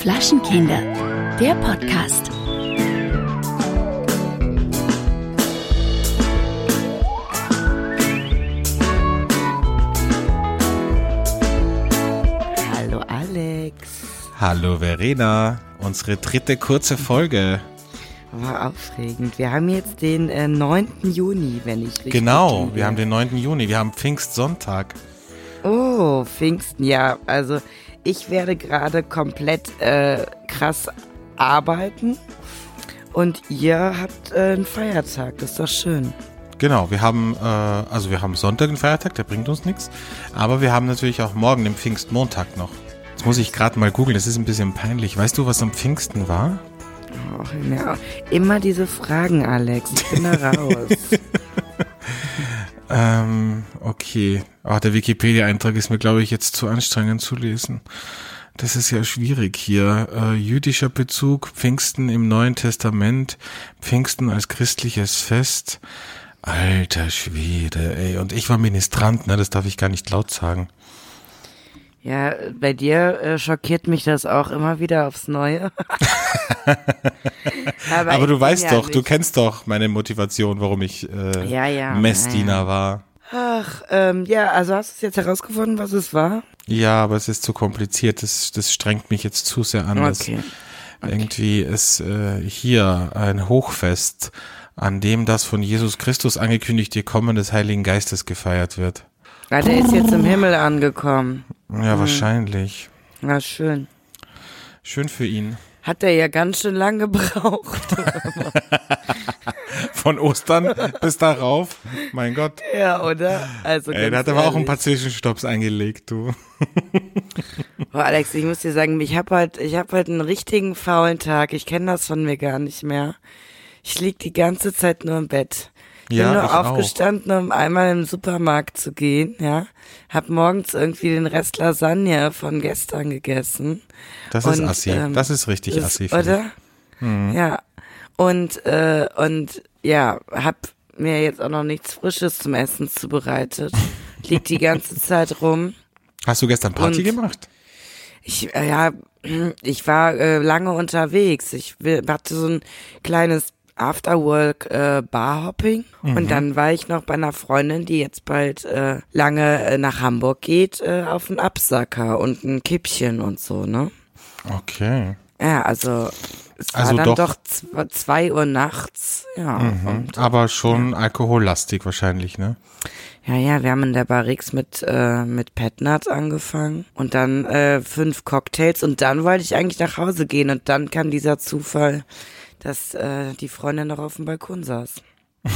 Flaschenkinder, der Podcast. Hallo Alex. Hallo Verena, unsere dritte kurze Folge. War aufregend. Wir haben jetzt den äh, 9. Juni, wenn ich richtig Genau, wir haben den 9. Juni, wir haben Pfingstsonntag. Oh, Pfingsten, ja. Also ich werde gerade komplett äh, krass arbeiten und ihr habt äh, einen Feiertag. Das ist doch schön. Genau, wir haben, äh, also wir haben Sonntag einen Feiertag, der bringt uns nichts. Aber wir haben natürlich auch morgen den Pfingstmontag noch. Jetzt muss ich gerade mal googeln, das ist ein bisschen peinlich. Weißt du, was am Pfingsten war? Och, ja, immer diese Fragen, Alex. Ich bin da raus. Ähm, okay. Ah, der Wikipedia-Eintrag ist mir, glaube ich, jetzt zu anstrengend zu lesen. Das ist ja schwierig hier. Äh, jüdischer Bezug, Pfingsten im Neuen Testament, Pfingsten als christliches Fest. Alter Schwede, ey. Und ich war Ministrant, ne? Das darf ich gar nicht laut sagen. Ja, bei dir äh, schockiert mich das auch immer wieder aufs Neue. Aber, ich du weißt ja doch, du nicht- kennst doch meine Motivation, warum ich äh, Ja, ja. Messdiener war. Ach, ähm, ja, also hast du es jetzt herausgefunden, was es war? Ja, aber es ist zu kompliziert. Das, das strengt mich jetzt zu sehr an. Das- Okay. Irgendwie ist äh, hier ein Hochfest, an dem das von Jesus Christus angekündigte Kommen des Heiligen Geistes gefeiert wird. Ah, der ist jetzt im Himmel angekommen. Ja, wahrscheinlich. Na schön. Schön für ihn. Hat er ja ganz schön lang gebraucht. Von Ostern bis darauf. Mein Gott. ja, oder? Also Ey, der hat aber auch ein paar Zwischenstopps eingelegt, du. Boah, Alex, ich muss dir sagen, ich habe halt, ich habe halt einen richtigen faulen Tag. Ich kenne das von mir gar nicht mehr. Ich lieg die ganze Zeit nur im Bett. Ich Ja, bin nur ich auch. aufgestanden, um einmal im Supermarkt zu gehen, ja. Hab morgens irgendwie den Rest Lasagne von gestern gegessen. Das ist Und, assi. ähm, das ist richtig Das- assi. Oder? Mhm. Ja. Und, äh, und ja, hab mir jetzt auch noch nichts Frisches zum Essen zubereitet. Liegt die ganze Zeit rum. Hast du gestern Party Und- gemacht? Ich, äh, ja, ich war äh, lange unterwegs. Ich hatte so ein kleines Afterwork äh, Barhopping und dann war ich noch bei einer Freundin, die jetzt bald äh, lange äh, nach Hamburg geht, äh, auf einen Absacker und ein Kippchen und so, ne? Okay. Ja, also es war Also dann doch- doch, zw- zwei Uhr nachts, ja. Und, Aber schon alkohollastig wahrscheinlich, ne? ja, ja, wir haben in der Barrix mit äh, mit Petnat angefangen und dann äh, fünf Cocktails und dann wollte ich eigentlich nach Hause gehen und dann kam dieser Zufall, dass äh, die Freundin noch auf dem Balkon saß.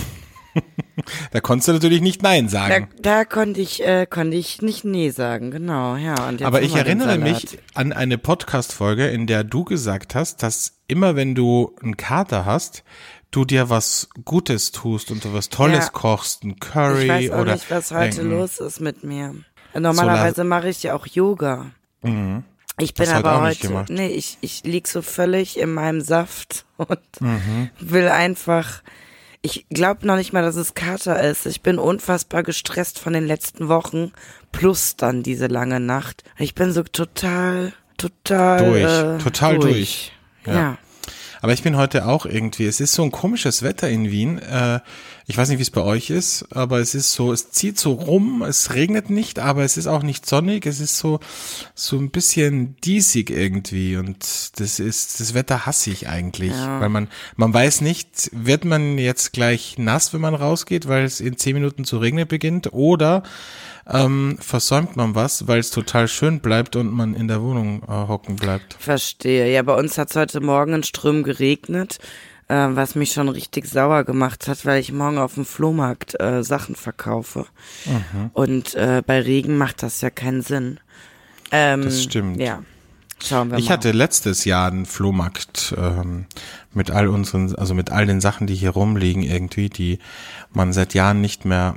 Da konntest du natürlich nicht Nein Da, sagen. da konnte ich äh, konnte ich nicht nee sagen, genau, ja. Aber ich erinnere mich an eine Podcast-Folge, in der du gesagt hast, dass immer wenn du einen Kater hast, du dir was Gutes tust und du was Tolles Ja. kochst, ein Curry Ich weiß auch oder nicht, was heute irgendein- los ist mit mir. Normalerweise mache ich ja auch Yoga. Ich bin aber heute, nee, ich, ich lieg so völlig in meinem Saft und Mhm. will einfach, ich glaube noch nicht mal, dass es Kater ist. Ich bin unfassbar gestresst von den letzten Wochen, plus dann diese lange Nacht. Ich bin so total, total Durch, äh, total durch. Ja. Ja. Aber ich bin heute auch irgendwie, es ist so ein komisches Wetter in Wien. Äh, ich weiß nicht, wie es bei euch ist, aber es ist so, es zieht so rum, es regnet nicht, aber es ist auch nicht sonnig, es ist so, so ein bisschen diesig irgendwie und das ist, das Wetter hasse ich eigentlich, Ja. weil man, man weiß nicht, wird man jetzt gleich nass, wenn man rausgeht, weil es in zehn Minuten zu regnen beginnt oder ähm, versäumt man was, weil es total schön bleibt und man in der Wohnung äh, hocken bleibt. Verstehe. Ja, bei uns hat es heute Morgen in Ström geregnet, äh, was mich schon richtig sauer gemacht hat, weil ich morgen auf dem Flohmarkt äh, Sachen verkaufe. Mhm. Und äh, bei Regen macht das ja keinen Sinn. Ähm, Das stimmt. Ja. Schauen wir Ich mal. hatte letztes Jahr einen Flohmarkt ähm, mit all unseren, also mit all den Sachen, die hier rumliegen irgendwie, die man seit Jahren nicht mehr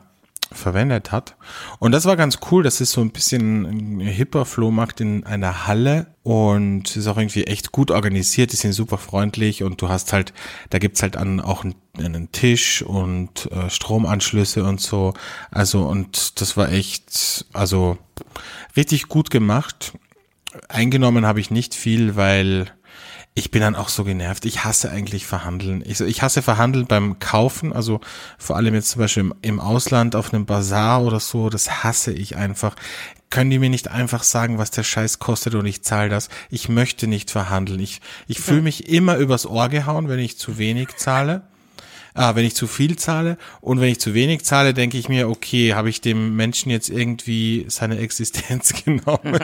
verwendet hat. Und das war ganz cool. Das ist so ein bisschen ein hipper Flohmarkt in einer Halle und ist auch irgendwie echt gut organisiert. Die sind super freundlich und du hast halt, da gibt's halt an, auch einen, einen Tisch und äh, Stromanschlüsse und so. Also und das war echt, also richtig gut gemacht. Eingenommen habe ich nicht viel, weil ich bin dann auch so genervt. Ich hasse eigentlich Verhandeln. Ich, ich hasse Verhandeln beim Kaufen, also vor allem jetzt zum Beispiel im, im Ausland auf einem Bazar oder so, das hasse ich einfach. Können die mir nicht einfach sagen, was der Scheiß kostet und ich zahle das? Ich möchte nicht verhandeln. Ich, ich fühle mich immer übers Ohr gehauen, wenn ich zu wenig zahle ah, wenn ich zu viel zahle und wenn ich zu wenig zahle, denke ich mir, okay, habe ich dem Menschen jetzt irgendwie seine Existenz genommen.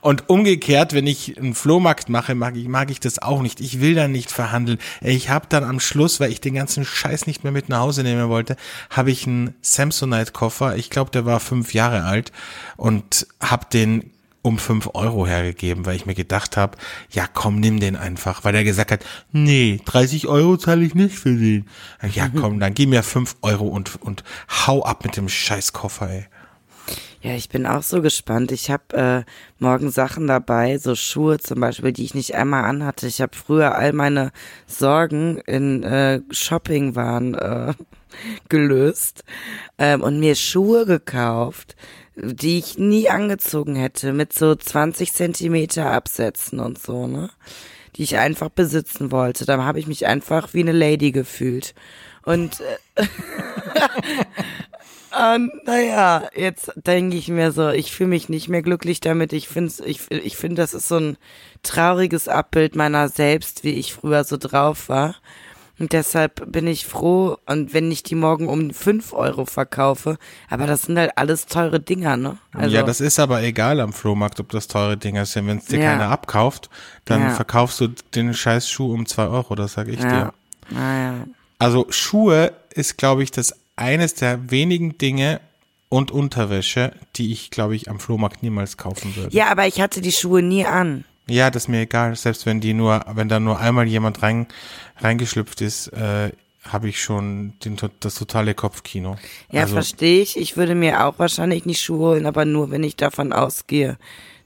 und umgekehrt, wenn ich einen Flohmarkt mache, mag ich, mag ich das auch nicht. Ich will dann nicht verhandeln. Ich habe dann am Schluss, weil ich den ganzen Scheiß nicht mehr mit nach Hause nehmen wollte, habe ich einen Samsonite-Koffer. Ich glaube, der war fünf Jahre alt und habe den um fünf Euro hergegeben, weil ich mir gedacht habe, ja komm, nimm den einfach, weil er gesagt hat, nee, 30 Euro zahle ich nicht für den. Ja komm, dann gib mir fünf Euro und, und hau ab mit dem Scheißkoffer, ey. Ja, ich bin auch so gespannt. Ich habe äh, morgen Sachen dabei, so Schuhe zum Beispiel, die ich nicht einmal anhatte. Ich habe früher all meine Sorgen in äh, Shoppingwaren äh, gelöst ähm, und mir Schuhe gekauft, die ich nie angezogen hätte, mit so 20 Zentimeter Absätzen und so, ne? Die ich einfach besitzen wollte. Da habe ich mich einfach wie eine Lady gefühlt. Und, äh, und naja, jetzt denke ich mir so, ich fühle mich nicht mehr glücklich damit. Ich finde, ich, ich finde, das ist so ein trauriges Abbild meiner selbst, wie ich früher so drauf war. Und deshalb bin ich froh, und wenn ich die morgen um fünf Euro verkaufe, aber das sind halt alles teure Dinger, ne? Also, ja, das ist aber egal am Flohmarkt, ob das teure Dinger sind. Wenn es dir ja. keiner abkauft, dann ja. verkaufst du den scheiß Schuh um zwei Euro, das sag ich ja. dir. Naja. Also Schuhe ist, glaube ich, das eines der wenigen Dinge, und Unterwäsche, die ich, glaube ich, am Flohmarkt niemals kaufen würde. Ja, aber ich hatte die Schuhe nie an. Ja, das ist mir egal. Selbst wenn die nur, wenn da nur einmal jemand rein, reingeschlüpft ist, äh, habe ich schon den, das totale Kopfkino. Ja, also, verstehe ich. Ich würde mir auch wahrscheinlich nicht Schuhe holen, aber nur, wenn ich davon ausgehe,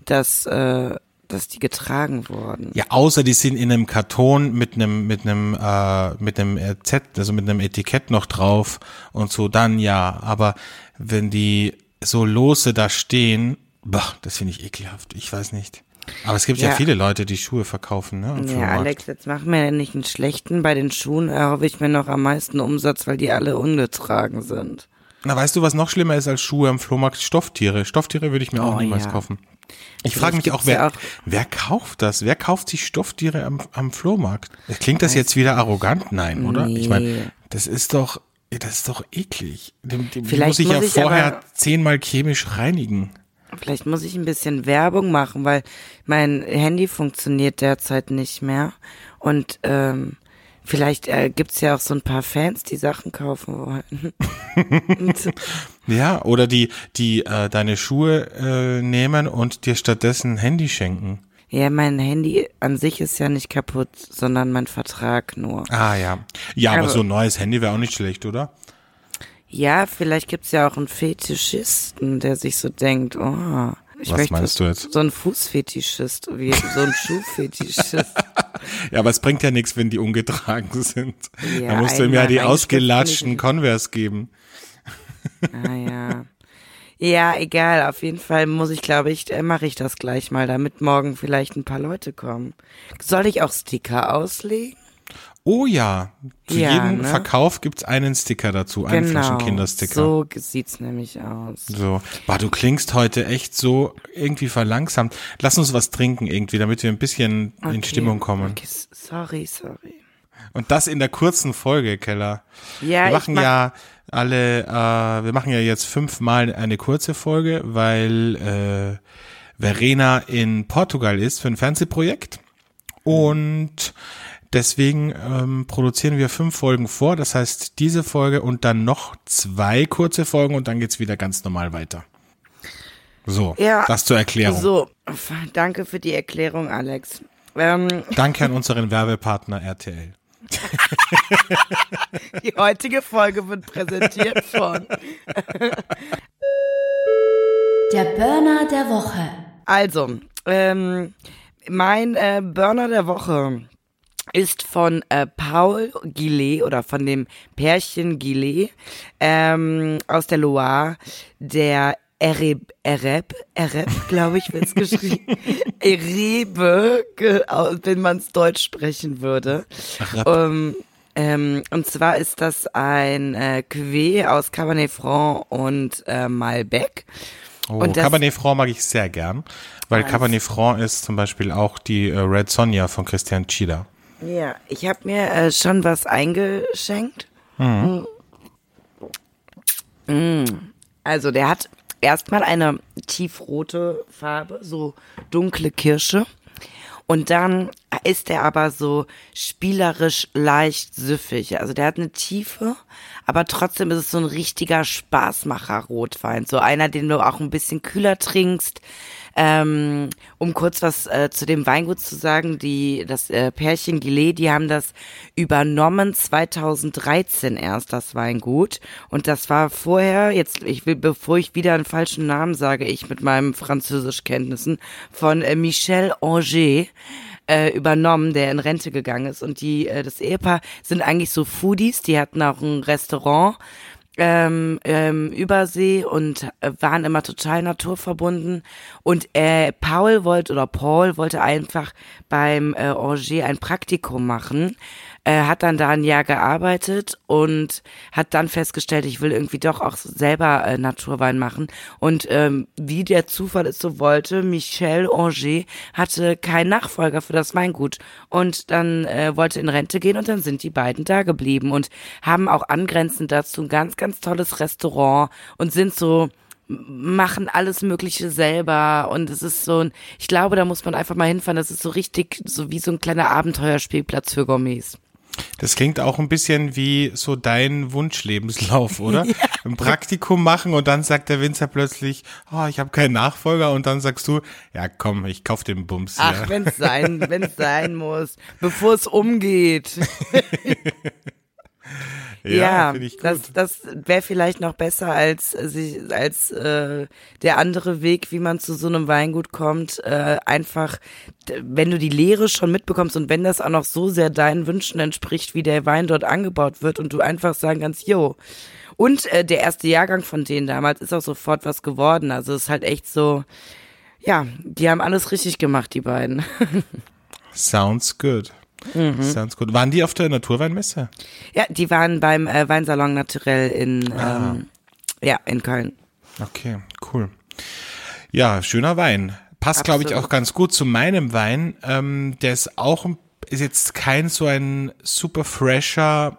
dass, äh, dass die getragen wurden. Ja, außer die sind in einem Karton mit einem, mit einem, äh, mit einem Z, also mit einem Etikett noch drauf und so, dann ja. Aber wenn die so lose da stehen, boah, das finde ich ekelhaft. Ich weiß nicht. Aber es gibt ja, ja viele Leute, die Schuhe verkaufen, ne? Ja, Alex, jetzt machen wir ja nicht einen schlechten. Bei den Schuhen erhoffe ich mir noch am meisten Umsatz, weil die alle ungetragen sind. Na, weißt du, was noch schlimmer ist als Schuhe am Flohmarkt? Stofftiere. Stofftiere würde ich mir oh, auch niemals ja. kaufen. Ich frage mich auch wer, auch, wer kauft das? Wer kauft sich Stofftiere am, am Flohmarkt? Klingt das jetzt wieder arrogant? Nein, oder? Nee. Ich meine, das ist doch, das ist doch eklig. Die, die muss ich ja vorher zehnmal chemisch reinigen. Vielleicht muss ich ein bisschen Werbung machen, weil mein Handy funktioniert derzeit nicht mehr. Und ähm, vielleicht äh, gibt's ja auch so ein paar Fans, die Sachen kaufen wollen. ja, oder die, die äh, deine Schuhe äh, nehmen und dir stattdessen ein Handy schenken. Ja, mein Handy an sich ist ja nicht kaputt, sondern mein Vertrag nur. Ah ja. Ja, aber, aber so ein neues Handy wäre auch nicht schlecht, oder? Ja, vielleicht gibt's ja auch einen Fetischisten, der sich so denkt, oh, ich Was meinst du jetzt? So ein Fußfetischist, wie so ein Schuhfetischist. ja, aber es bringt ja nichts, wenn die ungetragen sind. Ja, da musst du ihm ja die ausgelatschten Converse geben. ah ja. Ja, egal. Auf jeden Fall muss ich, glaube ich, äh, mache ich das gleich mal, damit morgen vielleicht ein paar Leute kommen. Soll ich auch Sticker auslegen? Oh ja, zu ja, jedem ne? Verkauf gibt's einen Sticker dazu, einen genau, Flaschenkindersticker. So sieht's nämlich aus. So, boah, du klingst heute echt so irgendwie verlangsamt. Lass uns was trinken irgendwie, damit wir ein bisschen okay. in Stimmung kommen. Okay, sorry, sorry. Und das in der kurzen Folge, Keller. Ja, wir machen ja alle, äh, wir machen ja jetzt fünfmal eine kurze Folge, weil äh, Verena in Portugal ist für ein Fernsehprojekt. Und Deswegen ähm, produzieren wir fünf Folgen vor. Das heißt, diese Folge und dann noch zwei kurze Folgen und dann geht's wieder ganz normal weiter. So, ja, das zur Erklärung. So, danke für die Erklärung, Alex. Ähm. Danke an unseren Werbepartner RTL. Die heutige Folge wird präsentiert von Der Burner der Woche. Also, ähm, mein äh, Burner der Woche ist von äh, Paul Gillet oder von dem Pärchen Gillet ähm, aus der Loire, der Ereb, Ereb, Ereb, glaube ich, wird es geschrieben. Erebe, wenn man es deutsch sprechen würde. Ähm, ähm, und zwar ist das ein äh, Cuvée aus Cabernet Franc und äh, Malbec. Oh, Und das- Cabernet Franc mag ich sehr gern, weil. Cabernet Franc ist zum Beispiel auch die äh, Red Sonja von Christian Chida. Ja, ich habe mir äh, schon was eingeschenkt. Mm. Mm. Also der hat erstmal eine tiefrote Farbe, so dunkle Kirsche. Und dann ist er aber so spielerisch leicht süffig. Also der hat eine Tiefe, aber trotzdem ist es so ein richtiger Spaßmacher Rotwein. So einer, den du auch ein bisschen kühler trinkst. Ähm, um kurz was äh, zu dem Weingut zu sagen, die das äh, Pärchen Gillet, die haben das übernommen 2013 erst das Weingut. Und das war vorher jetzt ich will bevor ich wieder einen falschen Namen sage, ich mit meinen Französischkenntnissen von äh, Michel Anger äh, übernommen, der in Rente gegangen ist. Und die äh, das Ehepaar sind eigentlich so Foodies, die hatten auch ein Restaurant ähm, ähm, Übersee und äh, waren immer total naturverbunden. Und äh, Paul wollte oder Paul wollte einfach beim äh, Angers ein Praktikum machen, äh, hat dann da ein Jahr gearbeitet und hat dann festgestellt, ich will irgendwie doch auch selber äh, Naturwein machen. Und ähm, wie der Zufall es so wollte, Michel Angers hatte keinen Nachfolger für das Weingut und dann äh, wollte in Rente gehen und dann sind die beiden da geblieben und haben auch angrenzend dazu ein ganz, ganz tolles Restaurant und sind so machen alles Mögliche selber und es ist so ein, ich glaube, da muss man einfach mal hinfahren, das ist so richtig, so wie so ein kleiner Abenteuerspielplatz für Gourmets. Das klingt auch ein bisschen wie so dein Wunschlebenslauf, oder? Ein Praktikum machen und dann sagt der Winzer plötzlich, oh, ich habe keinen Nachfolger und dann sagst du, ja komm, ich kauf den Bums. Ach, wenn's sein, wenn's sein muss, bevor es umgeht. Ja, gut. das, das wäre vielleicht noch besser als äh, als äh, der andere Weg, wie man zu so einem Weingut kommt. Äh, einfach, wenn du die Lehre schon mitbekommst und wenn das auch noch so sehr deinen Wünschen entspricht, wie der Wein dort angebaut wird und du einfach sagen kannst, yo. Und äh, der erste Jahrgang von denen damals ist auch sofort was geworden. Also es ist halt echt so, ja, die haben alles richtig gemacht, die beiden. Sounds good. Mhm. Sounds good. Waren die auf der Naturweinmesse? ja, die waren beim äh, Weinsalon Naturell in, ähm, ja, in Köln. Okay, cool. Ja, schöner Wein. Passt, glaube ich, auch ganz gut zu meinem Wein. Ähm, der ist auch, ist jetzt kein so ein super fresher,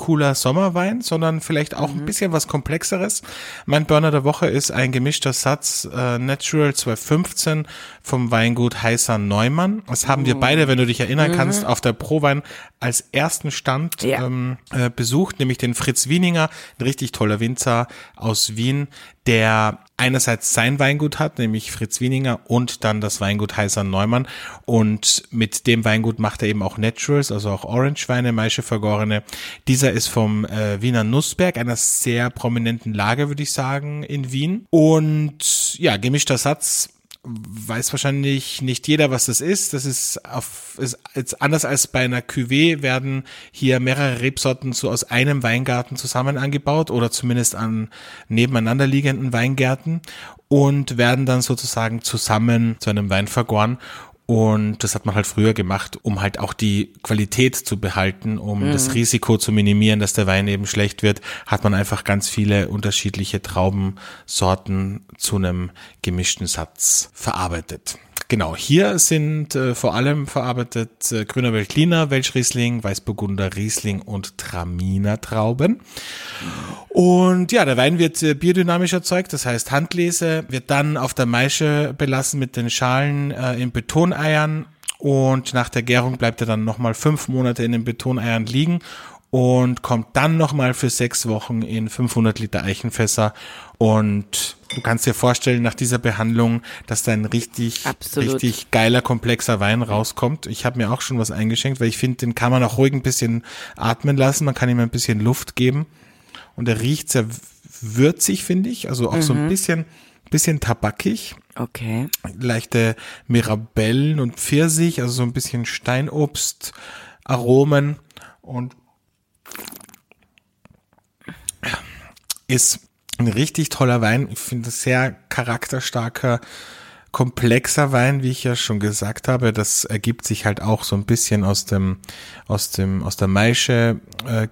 cooler Sommerwein, sondern vielleicht auch ein bisschen was Komplexeres. Mein Burner der Woche ist ein gemischter Satz äh, Natural 215 vom Weingut Heißer Neumann. Das haben wir beide, wenn du dich erinnern kannst, auf der Prowein als ersten Stand Ja. ähm, äh, besucht, nämlich den Fritz Wieninger, ein richtig toller Winzer aus Wien, der einerseits sein Weingut hat, nämlich Fritz Wieninger und dann das Weingut Heißer Neumann und mit dem Weingut macht er eben auch Naturals, also auch Orange-Weine, Maische vergorene. Dieser ist vom äh, Wiener Nussberg, einer sehr prominenten Lage, würde ich sagen, in Wien und ja, gemischter Satz weiß wahrscheinlich nicht jeder, was das ist. Das ist auf, ist jetzt anders als bei einer Cuvée werden hier mehrere Rebsorten so aus einem Weingarten zusammen angebaut oder zumindest an nebeneinander liegenden Weingärten und werden dann sozusagen zusammen zu einem Wein vergoren. Und das hat man halt früher gemacht, um halt auch die Qualität zu behalten, um das Risiko zu minimieren, dass der Wein eben schlecht wird, hat man einfach ganz viele unterschiedliche Traubensorten zu einem gemischten Satz verarbeitet. Genau, hier sind äh, vor allem verarbeitet äh, grüner Veltliner, Welschriesling, Weißburgunder, Riesling und Traminer Trauben. Und ja, der Wein wird äh, biodynamisch erzeugt, das heißt Handlese, wird dann auf der Maische belassen mit den Schalen äh, in Betoneiern und nach der Gärung bleibt er dann nochmal fünf Monate in den Betoneiern liegen und kommt dann nochmal für sechs Wochen in 500 Liter Eichenfässer. Und du kannst dir vorstellen, nach dieser Behandlung, dass da ein richtig, Absolut. richtig geiler, komplexer Wein rauskommt. Ich habe mir auch schon was eingeschenkt, weil ich finde, den kann man auch ruhig ein bisschen atmen lassen, man kann ihm ein bisschen Luft geben. Und er riecht sehr würzig, finde ich, also auch so ein bisschen, bisschen tabakig. Okay. leichte Mirabellen und Pfirsich, also so ein bisschen Steinobst, Aromen und ist ein richtig toller Wein. Ich finde sehr charakterstarker, komplexer Wein, wie ich ja schon gesagt habe. Das ergibt sich halt auch so ein bisschen aus dem, aus dem, aus der Maische äh,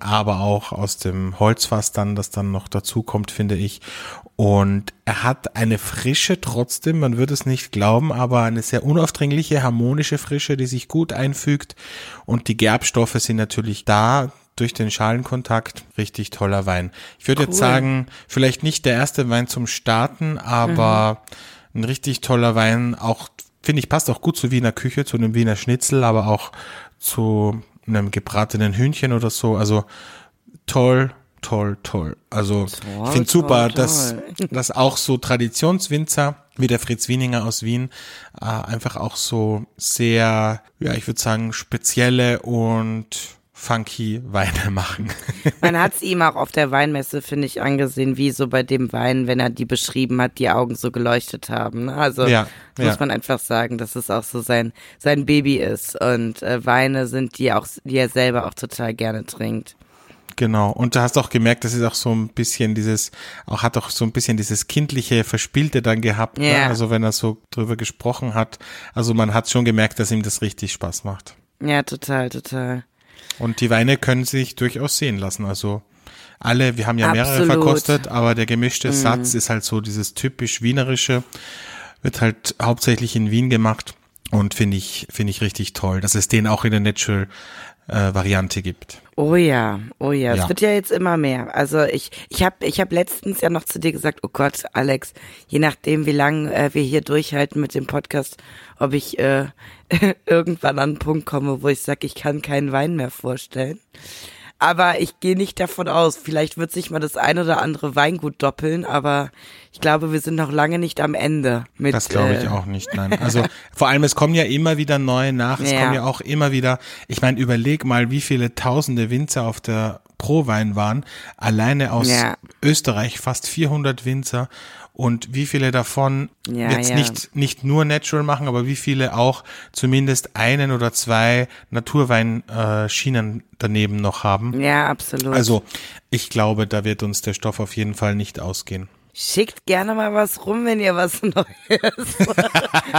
aber auch aus dem Holzfass dann, das dann noch dazu kommt, finde ich. Und er hat eine Frische trotzdem, man würde es nicht glauben, aber eine sehr unaufdringliche, harmonische Frische, die sich gut einfügt. Und die Gerbstoffe sind natürlich da durch den Schalenkontakt. Richtig toller Wein. Ich würde jetzt Cool. sagen, vielleicht nicht der erste Wein zum Starten, aber ein richtig toller Wein. Auch, finde ich, passt auch gut zur Wiener Küche, zu einem Wiener Schnitzel, aber auch zu einem gebratenen Hühnchen oder so. Also toll, toll, toll. Also ich finde super, toll, dass, toll. dass auch so Traditionswinzer wie der Fritz Wieninger aus Wien äh, einfach auch so sehr, ja, ich würde sagen, spezielle und funky Weine machen. Man hat es ihm auch auf der Weinmesse, finde ich, angesehen, wie so bei dem Wein, wenn er die beschrieben hat, die Augen so geleuchtet haben. ne? Also Ja, muss ja. man einfach sagen, dass es auch so sein, sein Baby ist. Und äh, Weine sind die auch, die er selber auch total gerne trinkt. Genau. Und du hast auch gemerkt, das ist auch so ein bisschen dieses, auch hat auch so ein bisschen dieses kindliche Verspielte dann gehabt. Ne? Ja. Also wenn er so drüber gesprochen hat. Also man hat schon gemerkt, dass ihm das richtig Spaß macht. Ja, total, total. Und die Weine können sich durchaus sehen lassen. Also alle, wir haben ja mehrere Absolut. verkostet, aber der gemischte Satz ist halt so dieses typisch wienerische, wird halt hauptsächlich in Wien gemacht und finde ich, finde ich richtig toll, dass es den auch in der Natural äh, Variante gibt. Oh ja, oh ja, Ja. es wird ja jetzt immer mehr. Also ich, ich habe, ich habe letztens ja noch zu dir gesagt, oh Gott, Alex, je nachdem, wie lange äh, wir hier durchhalten mit dem Podcast, ob ich äh, irgendwann an einen Punkt komme, wo ich sage, ich kann keinen Wein mehr vorstellen. Aber ich gehe nicht davon aus. Vielleicht wird sich mal das ein oder andere Weingut doppeln, aber ich glaube, wir sind noch lange nicht am Ende mit. Das glaube ich äh, auch nicht, nein. Also vor allem, es kommen ja immer wieder neue nach. Es Ja. kommen ja auch immer wieder, ich meine, überleg mal, wie viele tausende Winzer auf der Prowein waren. Alleine aus Ja. Österreich fast 400 Winzer. Und wie viele davon Ja, jetzt ja. nicht, nicht nur Natural machen, aber wie viele auch zumindest einen oder zwei Naturweinschienen daneben noch haben. Ja, absolut. Also ich glaube, da wird uns der Stoff auf jeden Fall nicht ausgehen. Schickt gerne mal was rum, wenn ihr was Neues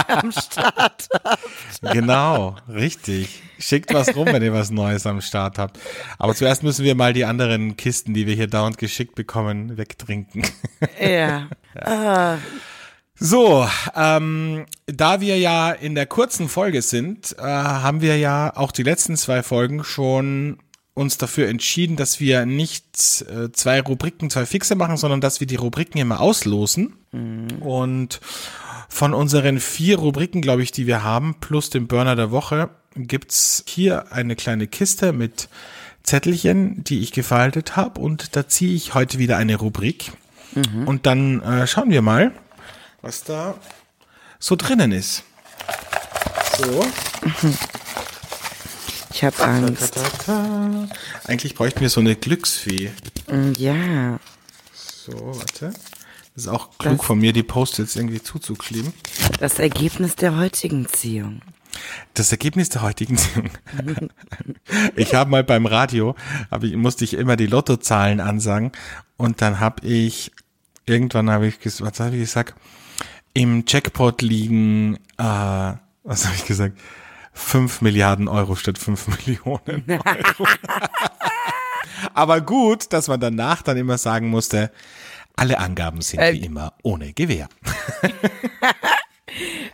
am Start habt. Genau, richtig. Schickt was rum, wenn ihr was Neues am Start habt. Aber zuerst müssen wir mal die anderen Kisten, die wir hier dauernd geschickt bekommen, wegtrinken. Ja. Ah, So, ähm, da wir ja in der kurzen Folge sind, äh, haben wir ja auch die letzten zwei Folgen schon uns dafür entschieden, dass wir nicht äh, zwei Rubriken, zwei Fixe machen, sondern dass wir die Rubriken immer auslosen. Und von unseren vier Rubriken, glaube ich, die wir haben, plus dem Burner der Woche, gibt's hier eine kleine Kiste mit Zettelchen, die ich gefaltet habe. Und da ziehe ich heute wieder eine Rubrik. Und dann äh, schauen wir mal, was da so drinnen ist. So. ich habe Angst. Ta-ta. Eigentlich bräuchten wir so eine Glücksfee. Mm, Ja. So, warte. Das ist auch klug von mir, die Post-its irgendwie zuzukleben. Das Ergebnis der heutigen Ziehung. Das Ergebnis der heutigen Sendung. Ich habe mal beim Radio, hab ich, musste ich immer die Lottozahlen ansagen und dann habe ich, irgendwann habe ich gesagt, was habe ich gesagt? Im Jackpot liegen, äh, was habe ich gesagt? 5 Milliarden Euro statt 5 Millionen Euro. Aber gut, dass man danach dann immer sagen musste, alle Angaben sind Äh, wie immer ohne Gewähr.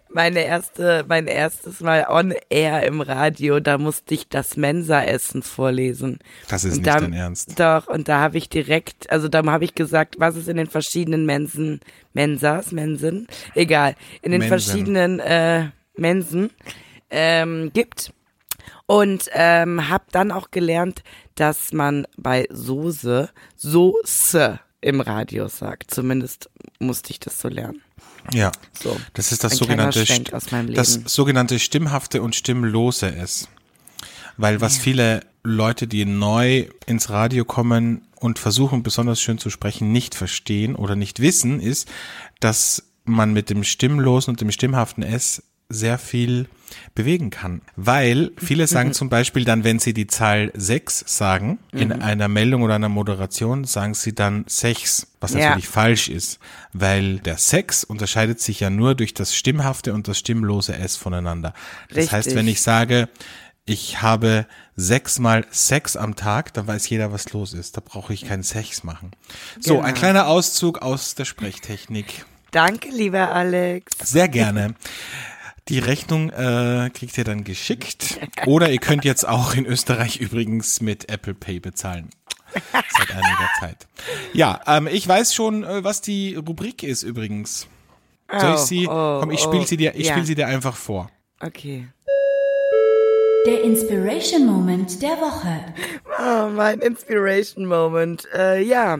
Meine erste, mein erstes Mal on air im Radio, da musste ich das Mensa-Essen vorlesen. Das ist Und nicht da, dein Ernst. Doch, und da habe ich direkt, also da habe ich gesagt, was es in den verschiedenen Mensen, Mensas, Mensen, egal, in den Mensen. verschiedenen äh, Mensen ähm, gibt. Und ähm, habe dann auch gelernt, dass man bei Soße Soße im Radio sagt. Zumindest musste ich das so lernen. Ja, So, das ist das sogenannte, das sogenannte stimmhafte und stimmlose S. Weil was viele Leute, die neu ins Radio kommen und versuchen besonders schön zu sprechen, nicht verstehen oder nicht wissen, ist, dass man mit dem stimmlosen und dem stimmhaften S sehr viel bewegen kann. Weil viele sagen zum Beispiel dann, wenn sie die Zahl 6 sagen, in einer Meldung oder einer Moderation, sagen sie dann 6, was Ja. natürlich falsch ist. Weil der Sex unterscheidet sich ja nur durch das stimmhafte und das stimmlose S voneinander. Das heißt, Richtig. wenn ich sage, ich habe sechsmal Sex am Tag, dann weiß jeder, was los ist. Da brauche ich keinen Sex machen. So, Genau. ein kleiner Auszug aus der Sprechtechnik. Danke, lieber Alex. Sehr gerne. Die Rechnung äh, kriegt ihr dann geschickt. Oder ihr könnt jetzt auch in Österreich übrigens mit Apple Pay bezahlen. Seit einiger Zeit. Ja, ähm, ich weiß schon, äh, was die Rubrik ist übrigens. Soll ich Oh, sie? oh, komm, ich oh, spiele sie dir. Ich ja. spiele sie dir einfach vor. Okay. Der Inspiration Moment der Woche. Oh, mein Inspiration Moment. Äh, ja,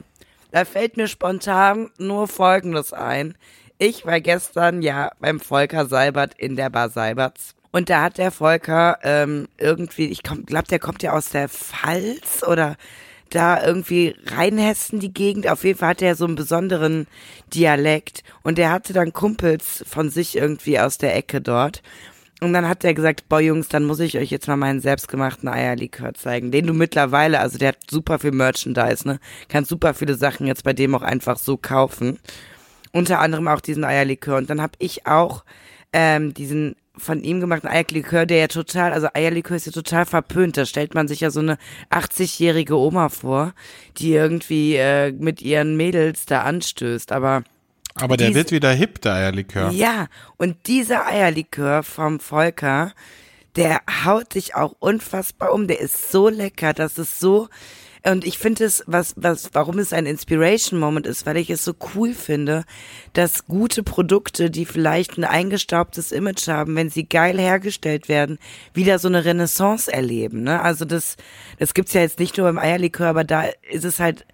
da fällt mir spontan nur Folgendes ein. Ich war gestern ja beim Volker Seibert in der Bar Seiberts. Und da hat der Volker ähm, irgendwie, ich glaube, der kommt ja aus der Pfalz oder da irgendwie Rheinhessen die Gegend. Auf jeden Fall hat er so einen besonderen Dialekt. Und der hatte dann Kumpels von sich irgendwie aus der Ecke dort. Und dann hat er gesagt, boah Jungs, dann muss ich euch jetzt mal meinen selbstgemachten Eierlikör zeigen, den du mittlerweile, also der hat super viel Merchandise, ne, kannst super viele Sachen jetzt bei dem auch einfach so kaufen. Unter anderem auch diesen Eierlikör. Und dann habe ich auch ähm, diesen von ihm gemachten Eierlikör, der ja total, also Eierlikör ist ja total verpönt. Da stellt man sich ja so eine 80-jährige Oma vor, die irgendwie äh, mit ihren Mädels da anstößt. Aber Aber der Dies- wird wieder hip, der Eierlikör. ja, und dieser Eierlikör vom Volker, der haut dich auch unfassbar um. Der ist so lecker, das ist so. Und ich finde es, was, was, warum es ein Inspiration Moment ist, weil ich es so cool finde, dass gute Produkte, die vielleicht ein eingestaubtes Image haben, wenn sie geil hergestellt werden, wieder so eine Renaissance erleben. Ne? Also das, das gibt's ja jetzt nicht nur beim Eierlikör, aber da ist es halt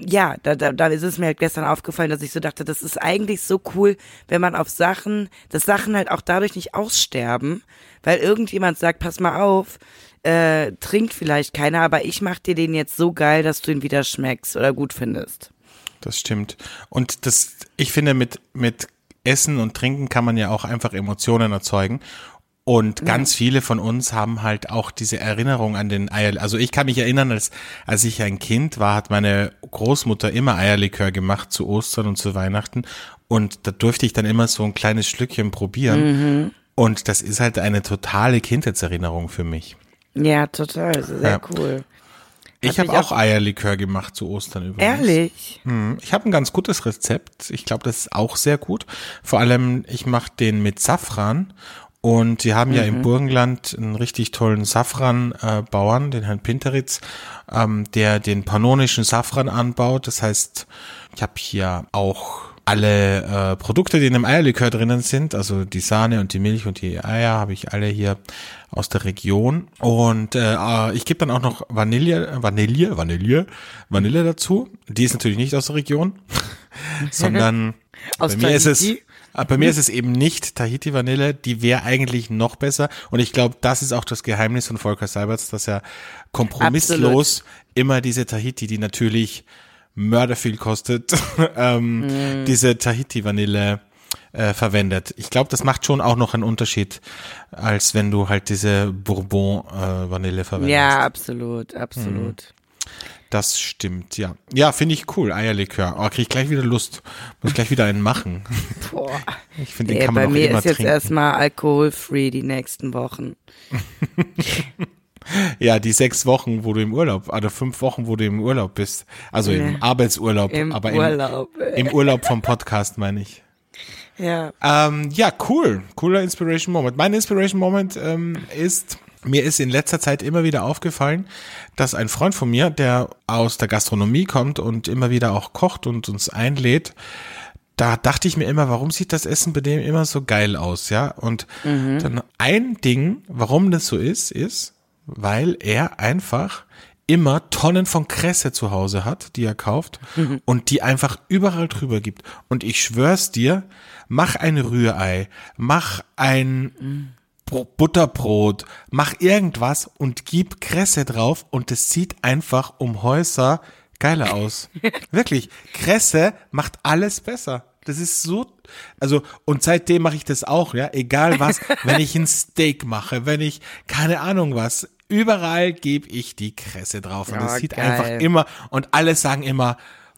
ja, da, da, da ist es mir halt gestern aufgefallen, dass ich so dachte, das ist eigentlich so cool, wenn man auf Sachen, dass Sachen halt auch dadurch nicht aussterben, weil irgendjemand sagt, pass mal auf, äh, trinkt vielleicht keiner, aber ich mach dir den jetzt so geil, dass du ihn wieder schmeckst oder gut findest. Das stimmt. Und das, ich finde, mit, mit Essen und Trinken kann man ja auch einfach Emotionen erzeugen. Und ganz viele von uns haben halt auch diese Erinnerung an den Eier. Also ich kann mich erinnern, als, als ich ein Kind war, hat meine Großmutter immer Eierlikör gemacht zu Ostern und zu Weihnachten. Und da durfte ich dann immer so ein kleines Schlückchen probieren. Und das ist halt eine totale Kindheitserinnerung für mich. Ja, total, sehr Ja. cool. Ich habe mich auch Eierlikör gemacht zu Ostern übrigens. Ehrlich? Hm, Ich habe ein ganz gutes Rezept. Ich glaube, das ist auch sehr gut. Vor allem, ich mache den mit Safran. Und sie haben ja im Burgenland einen richtig tollen Safran-Bauern, den Herrn Pinteritz, ähm, der den pannonischen Safran anbaut. Das heißt, ich habe hier auch alle äh, Produkte, die in einem Eierlikör drinnen sind, also die Sahne und die Milch und die Eier, habe ich alle hier aus der Region. Und äh, äh, ich gebe dann auch noch Vanille, Vanille, Vanille, Vanille dazu. Die ist natürlich nicht aus der Region, sondern Aus bei mir ist es Tahiti? äh, bei mir ist es eben nicht Tahiti Vanille, die wäre eigentlich noch besser. Und ich glaube, das ist auch das Geheimnis von Volker Seiberts, dass er kompromisslos immer diese Tahiti, die natürlich mörderviel kostet, ähm, diese Tahiti Vanille äh, verwendet. Ich glaube, das macht schon auch noch einen Unterschied, als wenn du halt diese Bourbon äh, verwendest. Ja, absolut, absolut. Das stimmt, ja. Ja, finde ich cool, Eierlikör. Oh, krieg ich gleich wieder Lust. Muss gleich wieder einen machen. Boah. Ich finde, den Nee, kann man bei auch mir immer ist jetzt trinken. erstmal alkoholfree die nächsten Wochen. Ja, die sechs Wochen, wo du im Urlaub, oder fünf Wochen, wo du im Urlaub bist. Also im Ja. Arbeitsurlaub, Im aber Urlaub. Im, im Urlaub vom Podcast, meine ich. Ja. Ähm, ja, cool. Cooler Inspiration Moment. Mein Inspiration Moment ähm, ist, mir ist in letzter Zeit immer wieder aufgefallen, dass ein Freund von mir, der aus der Gastronomie kommt und immer wieder auch kocht und uns einlädt, da dachte ich mir immer, warum sieht das Essen bei dem immer so geil aus, ja? Und Mhm. dann ein Ding, warum das so ist, ist, weil er einfach immer Tonnen von Kresse zu Hause hat, die er kauft Mhm. und die einfach überall drüber gibt. Und ich schwör's dir, mach ein Rührei, mach ein Bro- Butterbrot, mach irgendwas und gib Kresse drauf und es sieht einfach um Häuser geiler aus. Wirklich, Kresse macht alles besser. Das ist so, also, und seitdem mache ich das auch, ja, egal was, wenn ich ein Steak mache, wenn ich, keine Ahnung was, überall gebe ich die Kresse drauf und Ja, das sieht geil. einfach immer, und alle sagen immer,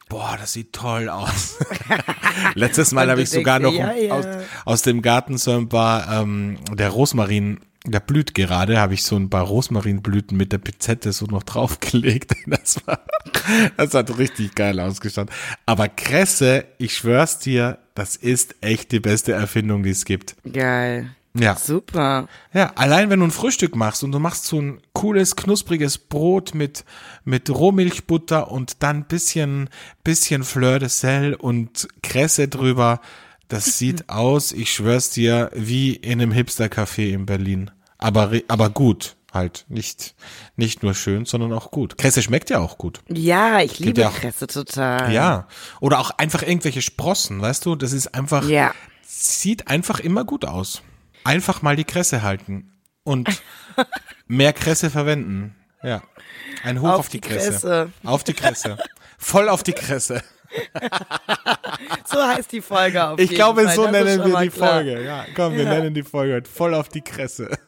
boah, das sieht toll aus. Letztes Mal habe ich sogar noch dir, ja, aus, ja. aus dem Garten so ein paar, ähm, der Rosmarin, der blüht gerade, habe ich so ein paar Rosmarinblüten mit der Pizette so noch draufgelegt. Das war, das hat richtig geil ausgeschaut. Aber Kresse, ich schwör's dir, das ist echt die beste Erfindung, die es gibt. Geil. Ja. Super. Ja, allein wenn du ein Frühstück machst und du machst so ein cooles, knuspriges Brot mit, mit Rohmilchbutter und dann bisschen, bisschen Fleur de Sel und Kresse drüber, das sieht aus, ich schwör's dir, wie in einem Hipster-Café in Berlin. Aber, aber gut, halt. Nicht, nicht nur schön, sondern auch gut. Kresse schmeckt ja auch gut. Ja, ich liebe ja auch- Kresse total. Ja. Oder auch einfach irgendwelche Sprossen, weißt du? Das ist einfach, Ja. sieht einfach immer gut aus. Einfach mal die Kresse halten und mehr Kresse verwenden. Ja. Ein Hoch auf, Auf die, die Kresse. Kresse. Auf die Kresse. Voll auf die Kresse. So heißt die Folge auf Ich jeden glaube, Fall. so Das nennen wir die klar. Folge. Ja, komm, wir nennen die Folge heute voll auf die Kresse.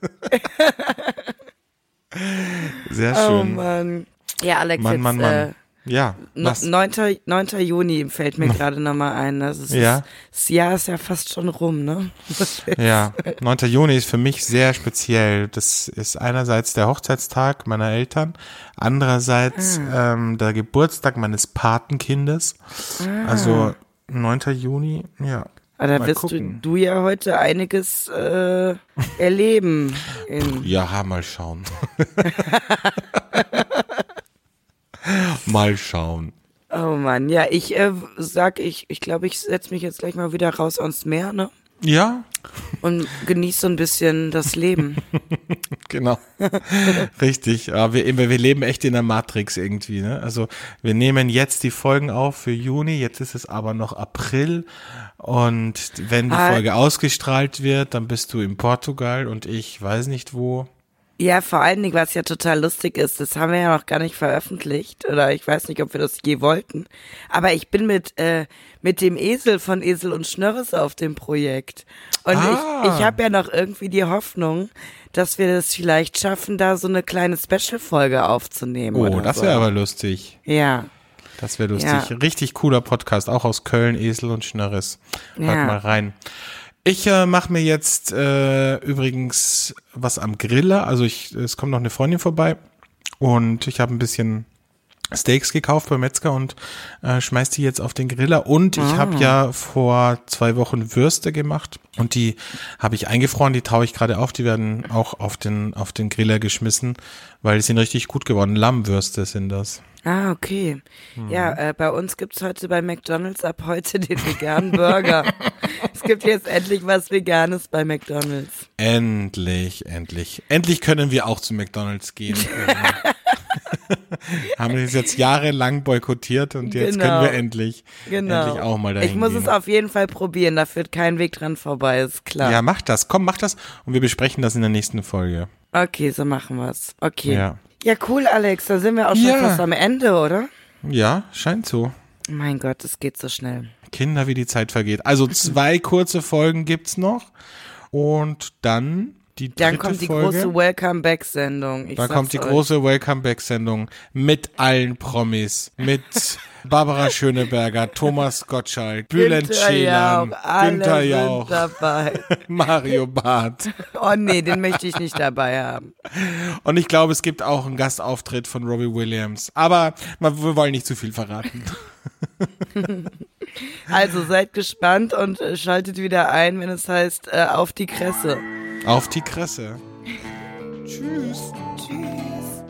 Sehr Oh schön. Mann. Ja, Alex, Mann, jetzt, Mann, Äh, Mann. Ja. Was? 9. 9. Juni fällt mir gerade nochmal ein. Das, ist, Ja. das Jahr ist ja fast schon rum, ne? Ja, 9. Juni ist für mich sehr speziell. Das ist einerseits der Hochzeitstag meiner Eltern, andererseits ähm, der Geburtstag meines Patenkindes. Also 9. Juni, ja. Aber da Mal wirst du, du ja heute einiges äh, erleben. Ja, mal schauen. mal schauen. oh Mann, ja, ich äh, sag, ich ich glaube, ich setz mich jetzt gleich mal wieder raus ans Meer, ne? Ja, Und genieße so ein bisschen das Leben. genau. Richtig. Aber wir, wir leben echt in der Matrix irgendwie. Ne? Also wir nehmen jetzt die Folgen auf für Juni. Jetzt ist es aber noch April. Und wenn die Ah. Folge ausgestrahlt wird, dann bist du in Portugal und ich weiß nicht wo. Ja, vor allen Dingen, was ja total lustig ist, das haben wir ja noch gar nicht veröffentlicht oder ich weiß nicht, ob wir das je wollten. Aber ich bin mit äh, mit dem Esel von Esel und Schnörres auf dem Projekt und Ah. ich ich habe ja noch irgendwie die Hoffnung, dass wir das vielleicht schaffen, da so eine kleine Special-Folge aufzunehmen. Oh, das so. wäre aber lustig. ja. Das wäre lustig. Ja. Richtig cooler Podcast, auch aus Köln, Esel und Schnörres. Hört Ja. mal rein. Ich äh, mache mir jetzt äh, übrigens was am Griller. Also ich, es kommt noch eine Freundin vorbei und ich habe ein bisschen Steaks gekauft beim Metzger und äh, schmeiß die jetzt auf den Griller. Und ich habe ja vor zwei Wochen Würste gemacht und die habe ich eingefroren, die taue ich gerade auf. Die werden auch auf den, auf den Griller geschmissen, weil die sind richtig gut geworden. Lammwürste sind das. Ah, okay. Mhm. Ja, äh, bei uns gibt's heute bei McDonald's ab heute den veganen Burger. es gibt jetzt endlich was Veganes bei McDonald's. Endlich, endlich. Endlich können wir auch zu McDonalds gehen. Haben wir das jetzt jahrelang boykottiert und jetzt Genau. können wir endlich, Genau. endlich auch mal dahin ich muss gehen. es auf jeden Fall probieren, da führt kein Weg dran vorbei, ist klar. ja, mach das. Komm, mach das und wir besprechen das in der nächsten Folge. Okay, so machen wir's. Okay. Ja. Ja, cool, Alex, da sind wir auch schon Ja. fast am Ende, oder? Ja, scheint so. Mein Gott, es geht so schnell. Kinder, wie die Zeit vergeht. Also zwei kurze Folgen gibt's noch und dann die dritte Dann kommt die Folge. große Welcome Back Sendung. Ich Dann kommt die euch. große Welcome Back Sendung mit allen Promis, mit Barbara Schöneberger, Thomas Gottschalk, Bülent Ceylan, Günther sind Jauch, dabei. Mario Barth. Oh nee, den möchte ich nicht dabei haben. Und ich glaube, es gibt auch einen Gastauftritt von Robbie Williams. Aber wir wollen nicht zu viel verraten. Also seid gespannt und äh, schaltet wieder ein, wenn es heißt, äh, auf die Kresse. Auf die Kresse. Tschüss. Tschüss.